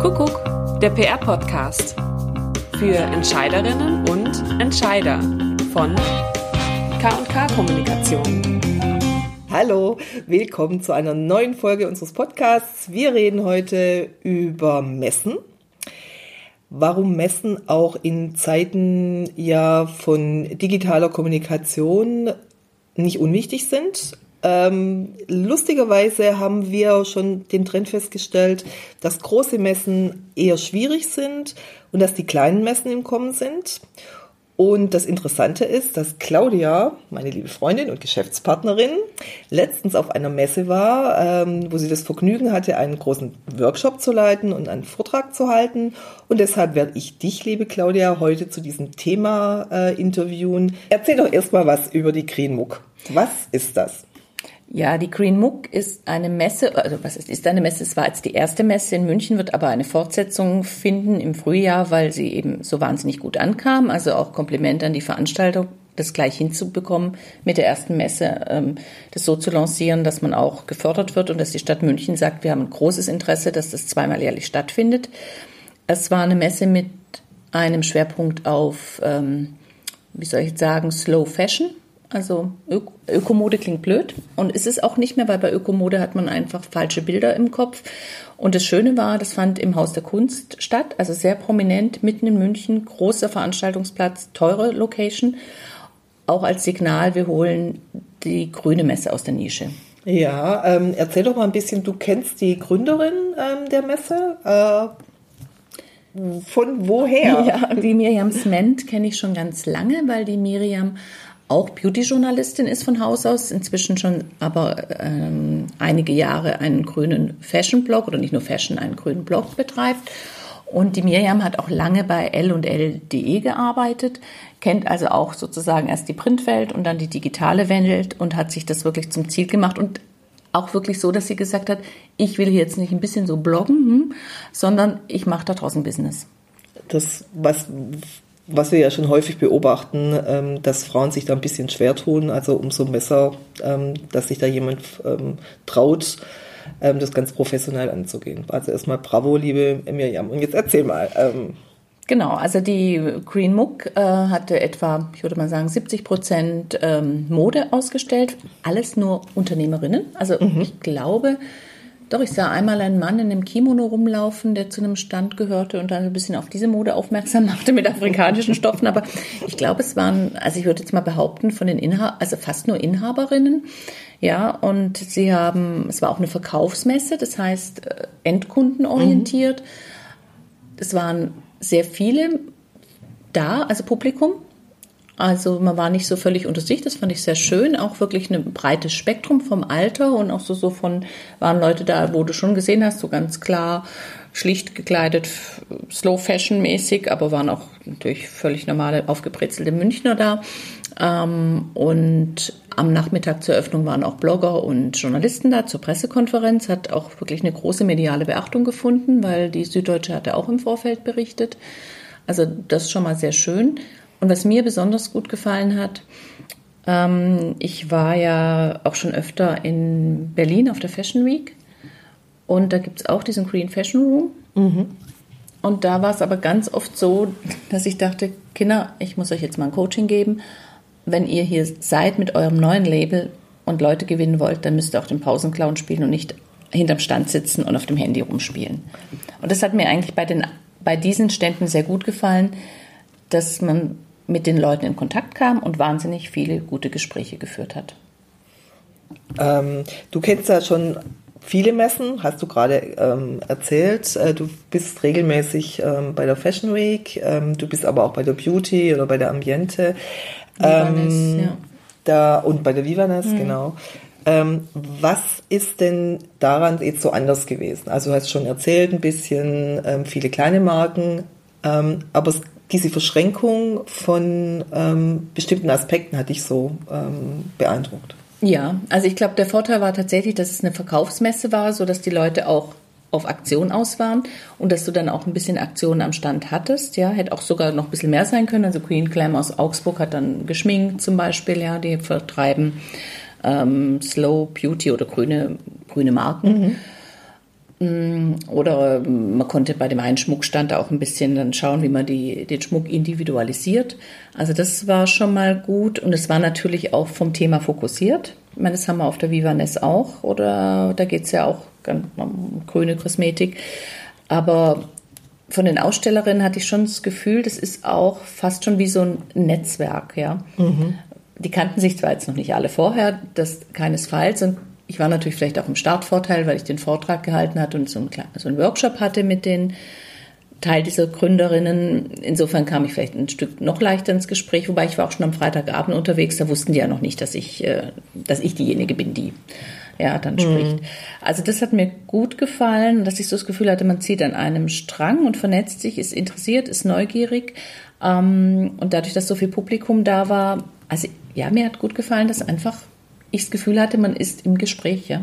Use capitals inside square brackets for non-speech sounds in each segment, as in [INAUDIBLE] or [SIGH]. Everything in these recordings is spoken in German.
Kuckuck, der PR-Podcast. Für Entscheiderinnen und Entscheider von K&K Kommunikation. Hallo, willkommen zu einer neuen Folge unseres Podcasts. Wir reden heute über Messen. Warum Messen auch in Zeiten ja von digitaler Kommunikation nicht unwichtig sind, ähm, lustigerweise haben wir schon den Trend festgestellt, dass große Messen eher schwierig sind und dass die kleinen Messen im Kommen sind. Und das Interessante ist, dass Claudia, meine liebe Freundin und Geschäftspartnerin, letztens auf einer Messe war, ähm, wo sie das Vergnügen hatte, einen großen Workshop zu leiten und einen Vortrag zu halten. Und deshalb werde ich dich, liebe Claudia, heute zu diesem Thema äh, interviewen. Erzähl doch erstmal was über die Green MOOC. Was ist das? Ja, die Green MOOC ist eine Messe, also was ist, ist eine Messe? Es war jetzt die erste Messe in München, wird aber eine Fortsetzung finden im Frühjahr, weil sie eben so wahnsinnig gut ankam. Also auch Kompliment an die Veranstaltung, das gleich hinzubekommen, mit der ersten Messe ähm, das so zu lancieren, dass man auch gefördert wird und dass die Stadt München sagt, wir haben ein großes Interesse, dass das zweimal jährlich stattfindet. Es war eine Messe mit einem Schwerpunkt auf, ähm, wie soll ich jetzt sagen, Slow Fashion also Ök Ökomode klingt blöd und ist es auch nicht mehr, weil bei Ökomode hat man einfach falsche Bilder im Kopf. Und das Schöne war, das fand im Haus der Kunst statt, also sehr prominent, mitten in München, großer Veranstaltungsplatz, teure Location. Auch als Signal, wir holen die grüne Messe aus der Nische. Ja, ähm, erzähl doch mal ein bisschen, du kennst die Gründerin ähm, der Messe. Äh, von woher? [LAUGHS] Ja, die Miriam Sment kenne ich schon ganz lange, weil die Miriam auch Beauty-Journalistin ist von Haus aus, inzwischen schon aber ähm, einige Jahre einen grünen Fashion-Blog oder nicht nur Fashion, einen grünen Blog betreibt. Und die Miriam hat auch lange bei L&L.de gearbeitet, kennt also auch sozusagen erst die Printwelt und dann die digitale Welt und hat sich das wirklich zum Ziel gemacht und auch wirklich so, dass sie gesagt hat, ich will jetzt nicht ein bisschen so bloggen, hm, sondern ich mache da draußen Business. Das, was was wir ja schon häufig beobachten, ähm, dass Frauen sich da ein bisschen schwer tun. Also umso besser, ähm, dass sich da jemand ähm, traut, ähm, das ganz professionell anzugehen. Also erstmal bravo, liebe Miriam. Und jetzt erzähl mal. Ähm, Genau, also die Green Mook äh, hatte etwa, ich würde mal sagen, 70 Prozent ähm, Mode ausgestellt. Alles nur Unternehmerinnen. Also mhm. ich glaube, doch, ich sah einmal einen Mann in einem Kimono rumlaufen, der zu einem Stand gehörte und dann ein bisschen auf diese Mode aufmerksam [LAUGHS] machte mit afrikanischen Stoffen. Aber ich glaube, es waren, also ich würde jetzt mal behaupten, von den Inhabern, also fast nur Inhaberinnen. Ja, und sie haben, es war auch eine Verkaufsmesse, das heißt äh, endkundenorientiert. Mhm. Es waren sehr viele da, also Publikum. Also man war nicht so völlig unter sich, das fand ich sehr schön. Auch wirklich ein breites Spektrum vom Alter und auch so, so von, waren Leute da, wo du schon gesehen hast, so ganz klar schlicht gekleidet, Slow Fashion mäßig, aber waren auch natürlich völlig normale, aufgebrezelte Münchner da. Ähm, und am Nachmittag zur Eröffnung waren auch Blogger und Journalisten da zur Pressekonferenz, hat auch wirklich eine große mediale Beachtung gefunden, weil die Süddeutsche hatte auch im Vorfeld berichtet. Also das ist schon mal sehr schön. Und was mir besonders gut gefallen hat, ähm, ich war ja auch schon öfter in Berlin auf der Fashion Week und da gibt es auch diesen Green Fashion Room. Mhm. Und da war es aber ganz oft so, dass ich dachte, Kinder, ich muss euch jetzt mal ein Coaching geben. Wenn ihr hier seid mit eurem neuen Label und Leute gewinnen wollt, dann müsst ihr auch den Pausenclown spielen und nicht hinterm Stand sitzen und auf dem Handy rumspielen. Und das hat mir eigentlich bei, den, bei diesen Ständen sehr gut gefallen, dass man mit den Leuten in Kontakt kam und wahnsinnig viele gute Gespräche geführt hat. Ähm, du kennst ja schon viele Messen, hast du gerade ähm, erzählt. Äh, du bist regelmäßig ähm, bei der Fashion Week, ähm, du bist aber auch bei der Beauty oder bei der Ambiente. Vivanes, ähm, ja. Da, und bei der Vivanes, mhm. genau. Ähm, was ist denn daran jetzt so anders gewesen? Also du hast schon erzählt, ein bisschen viele kleine Marken, aber es diese Verschränkung von ähm, bestimmten Aspekten hat dich so ähm, beeindruckt. Ja, also ich glaube, der Vorteil war tatsächlich, dass es eine Verkaufsmesse war, so dass die Leute auch auf Aktion aus waren und dass du dann auch ein bisschen Aktionen am Stand hattest. Ja, hätte auch sogar noch ein bisschen mehr sein können. Also Queen Clam aus Augsburg hat dann geschminkt zum Beispiel, ja, die vertreiben ähm, Slow Beauty oder grüne, grüne Marken. Mhm. Mm, Oder ähm, man konnte bei dem einen Schmuckstand auch ein bisschen dann schauen, wie man die, den Schmuck individualisiert. Also das war schon mal gut und es war natürlich auch vom Thema fokussiert. Ich meine, das haben wir auf der Vivanes auch oder da geht es ja auch um grüne Kosmetik. Aber von den Ausstellerinnen hatte ich schon das Gefühl, das ist auch fast schon wie so ein Netzwerk, ja. Die kannten sich zwar jetzt noch nicht alle vorher, das keinesfalls. Und ich war natürlich vielleicht auch im Startvorteil, weil ich den Vortrag gehalten hatte und so einen, so einen Workshop hatte mit den Teil dieser Gründerinnen. Insofern kam ich vielleicht ein Stück noch leichter ins Gespräch, wobei ich war auch schon am Freitagabend unterwegs, da wussten die ja noch nicht, dass ich, äh, dass ich diejenige bin, die ja, dann spricht. Also das hat mir gut gefallen, dass ich so das Gefühl hatte, man zieht an einem Strang und vernetzt sich, ist interessiert, ist neugierig. Ähm, und dadurch, dass so viel Publikum da war, also ja, mir hat gut gefallen, dass einfach ich das Gefühl hatte, man ist im Gespräch, ja.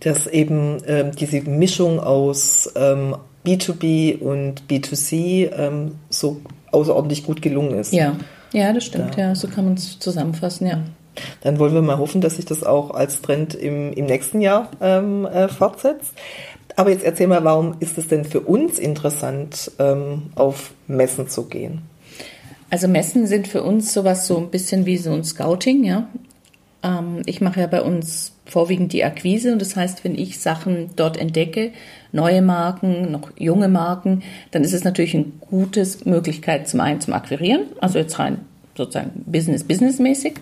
dass eben ähm, diese Mischung aus ähm, B2B und B2C ähm, so außerordentlich gut gelungen ist. Ja, ja, das stimmt, ja, so kann man es zusammenfassen, ja. Dann wollen wir mal hoffen, dass sich das auch als Trend im, im nächsten Jahr ähm, äh, fortsetzt. Aber jetzt erzähl mal, warum ist es denn für uns interessant, ähm, auf Messen zu gehen? Also Messen sind für uns sowas so ein bisschen wie so ein Scouting, ja. Ähm, ich mache ja bei uns vorwiegend die Akquise und das heißt, wenn ich Sachen dort entdecke, neue Marken, noch junge Marken, dann ist es natürlich eine gute Möglichkeit zum einen zum Akquirieren, also jetzt rein sozusagen Business, Businessmäßig.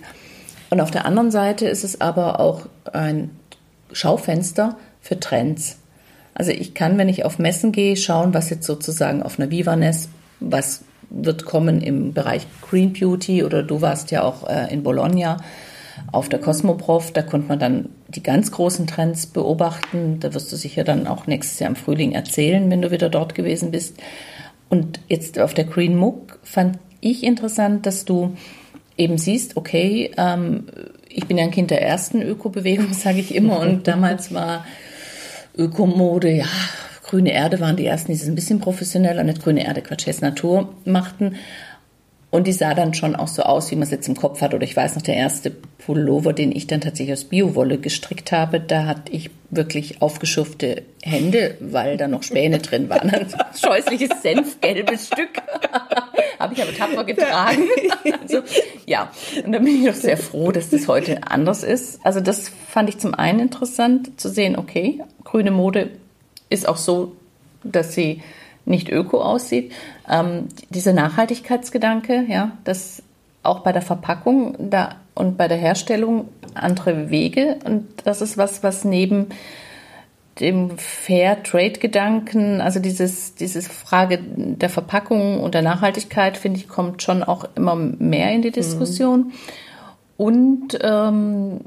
Und auf der anderen Seite ist es aber auch ein Schaufenster für Trends. Also ich kann, wenn ich auf Messen gehe, schauen, was jetzt sozusagen auf einer Vivanes, was wird kommen im Bereich Green Beauty oder du warst ja auch äh, in Bologna auf der Cosmoprof, da konnte man dann die ganz großen Trends beobachten. Da wirst du sicher dann auch nächstes Jahr im Frühling erzählen, wenn du wieder dort gewesen bist. Und jetzt auf der Green MOOC fand ich interessant, dass du eben siehst, okay, ähm, ich bin ja ein Kind der ersten Ökobewegung, [LAUGHS] sage ich immer, und damals war Ökomode, ja, grüne Erde waren die ersten, die es ein bisschen professioneller, nicht grüne Erde, Quatsch, Natur machten. Und die sah dann schon auch so aus, wie man es jetzt im Kopf hat. Oder ich weiß noch, der erste Pullover, den ich dann tatsächlich aus Biowolle gestrickt habe, da hatte ich wirklich aufgeschürfte Hände, weil da noch Späne drin waren. Ein scheußliches senfgelbes Stück. [LAUGHS] habe ich aber tapfer getragen. Also, ja, und da bin ich doch sehr froh, dass das heute anders ist. Also das fand ich zum einen interessant zu sehen, okay, grüne Mode ist auch so, dass sie nicht öko aussieht. Ähm, dieser Nachhaltigkeitsgedanke, ja, dass auch bei der Verpackung da und bei der Herstellung andere Wege und das ist was, was neben dem Fair Trade Gedanken, also dieses, dieses Frage der Verpackung und der Nachhaltigkeit, finde ich, kommt schon auch immer mehr in die Diskussion. Mhm. Und ähm,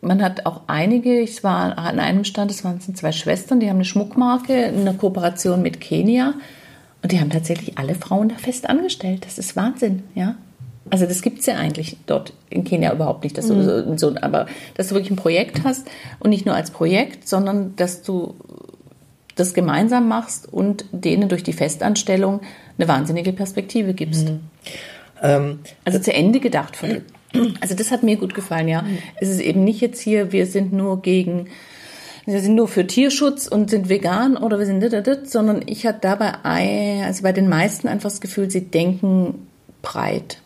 man hat auch einige, ich war an einem Stand, das waren zwei Schwestern, die haben eine Schmuckmarke, eine Kooperation mit Kenia und die haben tatsächlich alle Frauen da fest angestellt. Das ist Wahnsinn, ja. Also das gibt es ja eigentlich dort in Kenia überhaupt nicht, dass du mhm. so, aber dass du wirklich ein Projekt hast und nicht nur als Projekt, sondern dass du das gemeinsam machst und denen durch die Festanstellung eine wahnsinnige Perspektive gibst. Mhm. Ähm, also zu Ende gedacht von. Also das hat mir gut gefallen, ja. Mhm. Es ist eben nicht jetzt hier, wir sind nur gegen, wir sind nur für Tierschutz und sind vegan oder wir sind dit, dit, sondern ich hatte dabei, also bei den meisten einfach das Gefühl, sie denken breit.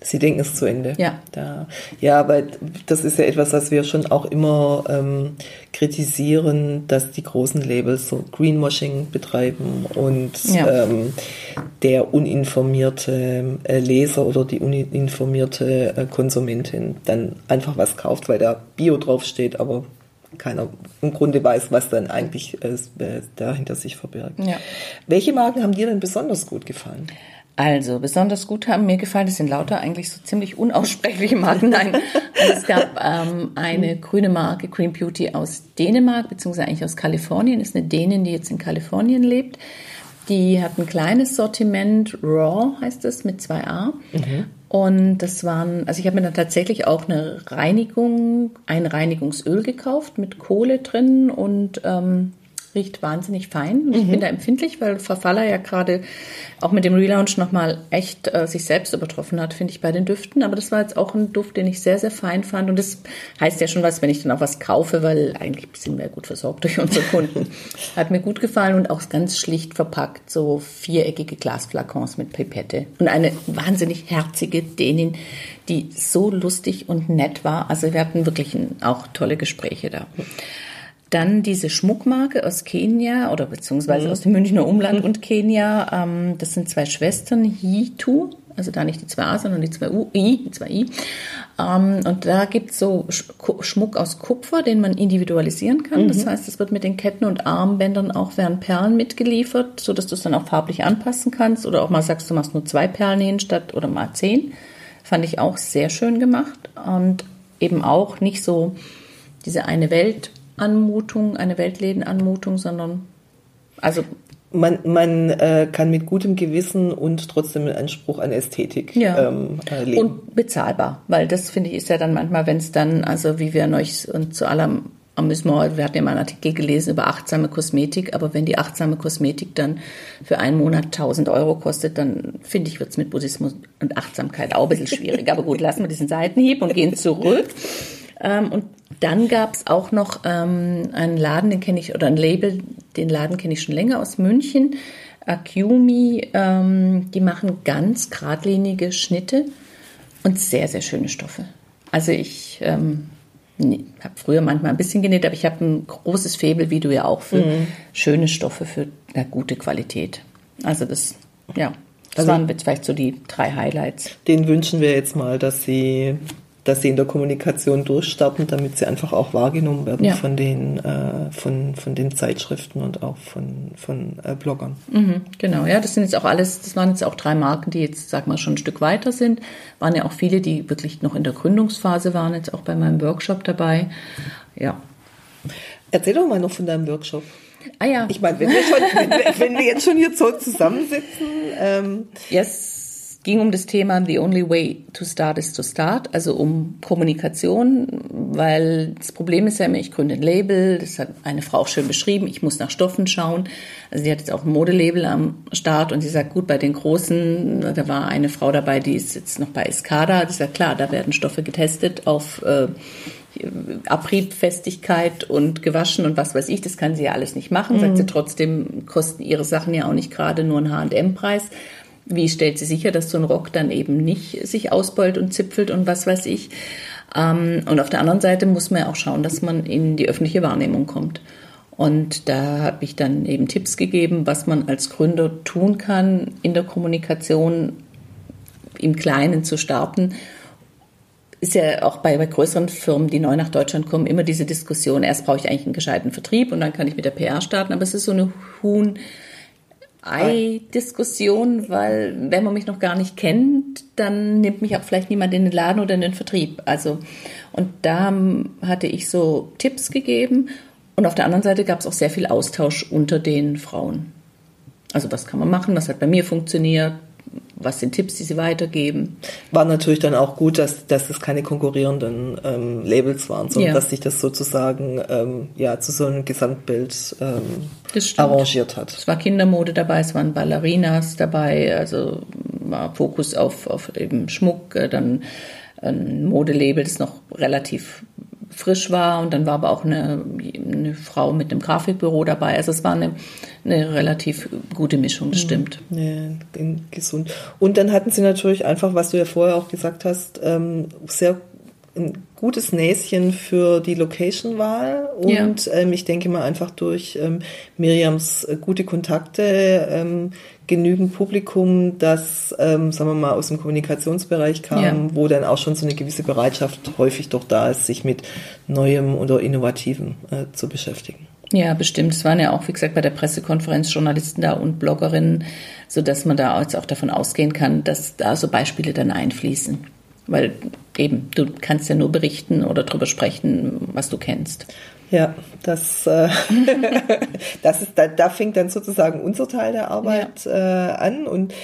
Sie denken es zu Ende. Ja. Da, ja, aber das ist ja etwas, was wir schon auch immer ähm, kritisieren, dass die großen Labels so Greenwashing betreiben und ja. ähm, der uninformierte äh, Leser oder die uninformierte äh, Konsumentin dann einfach was kauft, weil da Bio draufsteht, aber keiner im Grunde weiß, was dann eigentlich äh, dahinter sich verbirgt. Ja. Welche Marken haben dir denn besonders gut gefallen? Also, besonders gut haben mir gefallen, das sind lauter eigentlich so ziemlich unaussprechliche Marken. Nein, also es gab ähm, eine grüne Marke, Green Beauty aus Dänemark, beziehungsweise eigentlich aus Kalifornien, ist eine Dänin, die jetzt in Kalifornien lebt. Die hat ein kleines Sortiment, Raw heißt es, mit 2a. Mhm. Und das waren, also ich habe mir dann tatsächlich auch eine Reinigung, ein Reinigungsöl gekauft mit Kohle drin und ähm, riecht wahnsinnig fein. Ich bin da empfindlich, weil Verfaller ja gerade auch mit dem Relaunch nochmal echt äh, sich selbst übertroffen hat, finde ich, bei den Düften. Aber das war jetzt auch ein Duft, den ich sehr, sehr fein fand. Und das heißt ja schon was, wenn ich dann auch was kaufe, weil eigentlich sind wir gut versorgt durch unsere Kunden. [LAUGHS] Hat mir gut gefallen und auch ganz schlicht verpackt, so viereckige Glasflakons mit Pipette. Und eine wahnsinnig herzige Dänin, die so lustig und nett war. Also wir hatten wirklich ein, auch tolle Gespräche da. Dann diese Schmuckmarke aus Kenia oder beziehungsweise aus dem Münchner Umland und Kenia. Ähm, das sind zwei Schwestern, Hitu, also da nicht die zwei A, sondern die zwei U, I, die zwei I. Ähm, und da gibt's so Schmuck aus Kupfer, den man individualisieren kann. Das heißt, es wird mit den Ketten und Armbändern auch werden Perlen mitgeliefert, so dass du es dann auch farblich anpassen kannst. Oder auch mal sagst, du machst nur zwei Perlen hin statt oder mal zehn. Fand ich auch sehr schön gemacht. Und eben auch nicht so diese eine Welt Anmutung, eine Weltlädenanmutung, sondern also man, man äh, kann mit gutem Gewissen und trotzdem mit Anspruch an Ästhetik ja. ähm, äh, leben. und bezahlbar, weil das finde ich ist ja dann manchmal, wenn es dann, also wie wir neulich und zu allem wir, wir hatten ja mal einen Artikel gelesen über achtsame Kosmetik, aber wenn die achtsame Kosmetik dann für einen Monat 1000 Euro kostet, dann finde ich, wird es mit Buddhismus und Achtsamkeit auch ein bisschen schwierig. aber gut, lassen wir diesen Seitenhieb und gehen zurück. [LAUGHS] Ähm, und dann gab es auch noch ähm, einen Laden, den kenne ich, oder ein Label, den Laden kenne ich schon länger aus München. Acumi, ähm, die machen ganz geradlinige Schnitte und sehr, sehr schöne Stoffe. Also ich ähm, habe früher manchmal ein bisschen genäht, aber ich habe ein großes Faible, wie du ja auch, für mhm. schöne Stoffe für eine gute Qualität. Also das, ja, das also, waren jetzt vielleicht so die drei Highlights. Den wünschen wir jetzt mal, dass sie dass sie in der Kommunikation durchstarten, damit sie einfach auch wahrgenommen werden ja. von den äh, von, von den Zeitschriften und auch von, von äh, Bloggern. Mhm, genau, ja, das sind jetzt auch alles, das waren jetzt auch drei Marken, die jetzt, sag mal, schon ein Stück weiter sind. Waren ja auch viele, die wirklich noch in der Gründungsphase waren, jetzt auch bei meinem Workshop dabei. Ja. Erzähl doch mal noch von deinem Workshop. Ah ja. Ich meine, wenn wenn, [LAUGHS] wenn wir jetzt schon hier so zusammensitzen. Ähm, yes ging um das Thema The Only Way to Start is to Start, also um Kommunikation, weil das Problem ist ja immer, ich gründe ein Label, das hat eine Frau auch schön beschrieben, ich muss nach Stoffen schauen. Also sie hat jetzt auch ein Modelabel am Start und sie sagt, gut, bei den Großen, da war eine Frau dabei, die ist jetzt noch bei Escada, die sagt, klar, da werden Stoffe getestet auf äh, Abriebfestigkeit und gewaschen und was weiß ich, das kann sie ja alles nicht machen. Mhm. Sagt sie trotzdem, kosten ihre Sachen ja auch nicht gerade nur einen H&M-Preis. Wie stellt sie sicher, dass so ein Rock dann eben nicht sich ausbeult und zipfelt und was weiß ich? Ähm, und auf der anderen Seite muss man ja auch schauen, dass man in die öffentliche Wahrnehmung kommt. Und da habe ich dann eben Tipps gegeben, was man als Gründer tun kann, in der Kommunikation im Kleinen zu starten. Ist ja auch bei, bei größeren Firmen, die neu nach Deutschland kommen, immer diese Diskussion, erst brauche ich eigentlich einen gescheiten Vertrieb und dann kann ich mit der PR starten, aber es ist so eine Huhn- Ei-Diskussion, weil wenn man mich noch gar nicht kennt, dann nimmt mich auch vielleicht niemand in den Laden oder in den Vertrieb. Also, und da hatte ich so Tipps gegeben und auf der anderen Seite gab es auch sehr viel Austausch unter den Frauen. Also was kann man machen, was hat bei mir funktioniert, was sind Tipps, die sie weitergeben. War natürlich dann auch gut, dass, dass es keine konkurrierenden ähm, Labels waren, sondern ja. dass sich das sozusagen ähm, ja, zu so einem Gesamtbild ähm, arrangiert hat. Es war Kindermode dabei, es waren Ballerinas dabei, also war Fokus auf, auf eben Schmuck, äh, dann ein Modelabel, das noch relativ frisch war und dann war aber auch eine, eine Frau mit einem Grafikbüro dabei. Also es war eine, eine relativ gute Mischung, das mhm. stimmt. Ja, gesund. Und dann hatten sie natürlich einfach, was du ja vorher auch gesagt hast, ähm, sehr ein gutes Näschen für die Location-Wahl und ja. ähm, ich denke mal einfach durch ähm, Miriams äh, gute Kontakte ähm, genügend Publikum, das, ähm, sagen wir mal, aus dem Kommunikationsbereich kam, ja. wo dann auch schon so eine gewisse Bereitschaft häufig doch da ist, sich mit Neuem oder Innovativem äh, zu beschäftigen. Ja, bestimmt. Es waren ja auch, wie gesagt, bei der Pressekonferenz Journalisten da und Bloggerinnen, so dass man da jetzt auch davon ausgehen kann, dass da so Beispiele dann einfließen. Weil eben, du kannst ja nur berichten oder darüber sprechen, was du kennst. Ja, das, äh, [LAUGHS] das ist, da, da fängt dann sozusagen unser Teil der Arbeit ja. äh, an und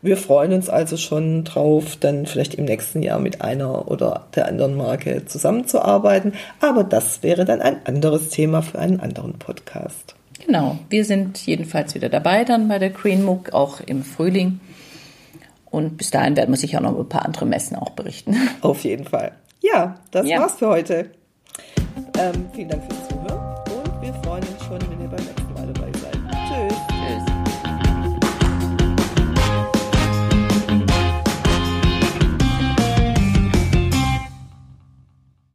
wir freuen uns also schon drauf, dann vielleicht im nächsten Jahr mit einer oder der anderen Marke zusammenzuarbeiten. Aber das wäre dann ein anderes Thema für einen anderen Podcast. Genau, wir sind jedenfalls wieder dabei dann bei der Green MOOC, auch im Frühling. Und bis dahin werden wir sicher auch noch ein paar andere Messen auch berichten. Auf jeden Fall. Ja, das Ja. war's für heute. Ähm, vielen Dank fürs